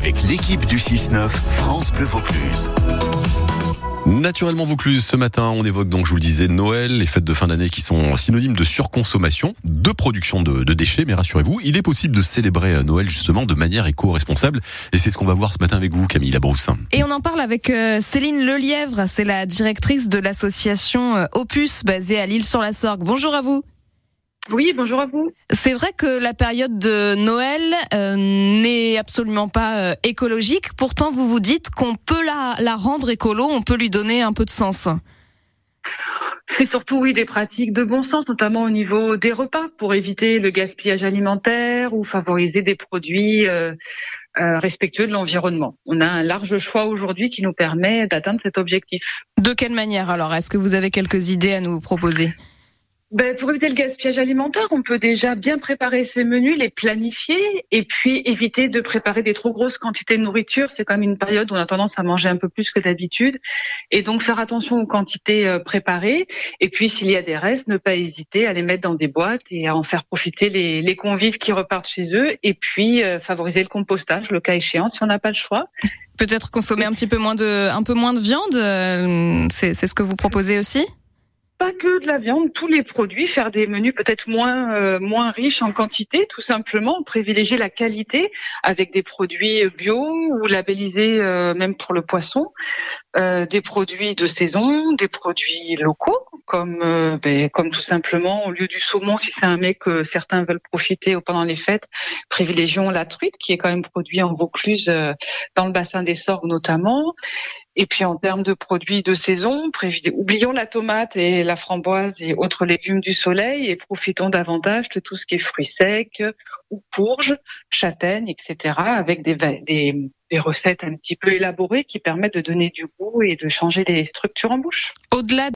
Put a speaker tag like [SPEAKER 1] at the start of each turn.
[SPEAKER 1] avec l'équipe du 6-9 France Bleu Vaucluse.
[SPEAKER 2] Naturellement Vaucluse, ce matin, on évoque donc, je vous le disais, Noël, les fêtes de fin d'année qui sont synonymes de surconsommation, de production de, de déchets, mais rassurez-vous, il est possible de célébrer Noël justement de manière éco-responsable, et c'est ce qu'on va voir ce matin avec vous, Camille Labrousse.
[SPEAKER 3] Et on en parle avec euh, Céline Lelièvre, c'est la directrice de l'association euh, Opus, basée à Lille-sur-la-Sorgue. Bonjour à vous.
[SPEAKER 4] Oui, bonjour à vous.
[SPEAKER 3] C'est vrai que la période de Noël euh, n'est absolument pas euh, écologique. Pourtant, vous vous dites qu'on peut la, la rendre écolo, on peut lui donner un peu de sens.
[SPEAKER 4] C'est surtout oui des pratiques de bon sens, notamment au niveau des repas, pour éviter le gaspillage alimentaire ou favoriser des produits euh, euh, respectueux de l'environnement. On a un large choix aujourd'hui qui nous permet d'atteindre cet objectif.
[SPEAKER 3] De quelle manière alors? Est-ce que vous avez quelques idées à nous proposer?
[SPEAKER 4] Ben, pour éviter le gaspillage alimentaire, on peut déjà bien préparer ses menus, les planifier, et puis éviter de préparer des trop grosses quantités de nourriture. C'est quand même une période où on a tendance à manger un peu plus que d'habitude, et donc faire attention aux quantités euh, préparées. Et puis, s'il y a des restes, ne pas hésiter à les mettre dans des boîtes et à en faire profiter les, convives qui repartent chez eux. Et puis, euh, favoriser le compostage, le cas échéant, si on n'a pas le choix.
[SPEAKER 3] Peut-être consommer un petit peu moins de, un peu moins de viande. euh, c'est ce que vous proposez aussi?
[SPEAKER 4] Que de la viande, tous les produits, faire des menus peut-être moins euh, moins riches en quantité, tout simplement, privilégier la qualité avec des produits bio ou labellisés euh, même pour le poisson, euh, des produits de saison, des produits locaux comme ben, comme tout simplement au lieu du saumon, si c'est un mec que certains veulent profiter pendant les fêtes, privilégions la truite qui est quand même produit en Vaucluse dans le bassin des Sorgues notamment. Et puis en termes de produits de saison, oublions la tomate et la framboise et autres légumes du soleil et profitons davantage de tout ce qui est fruits secs ou courges, châtaignes, etc. avec des, des, des recettes un petit peu élaborées qui permettent de donner du goût et de changer les structures en bouche.
[SPEAKER 3] Au-delà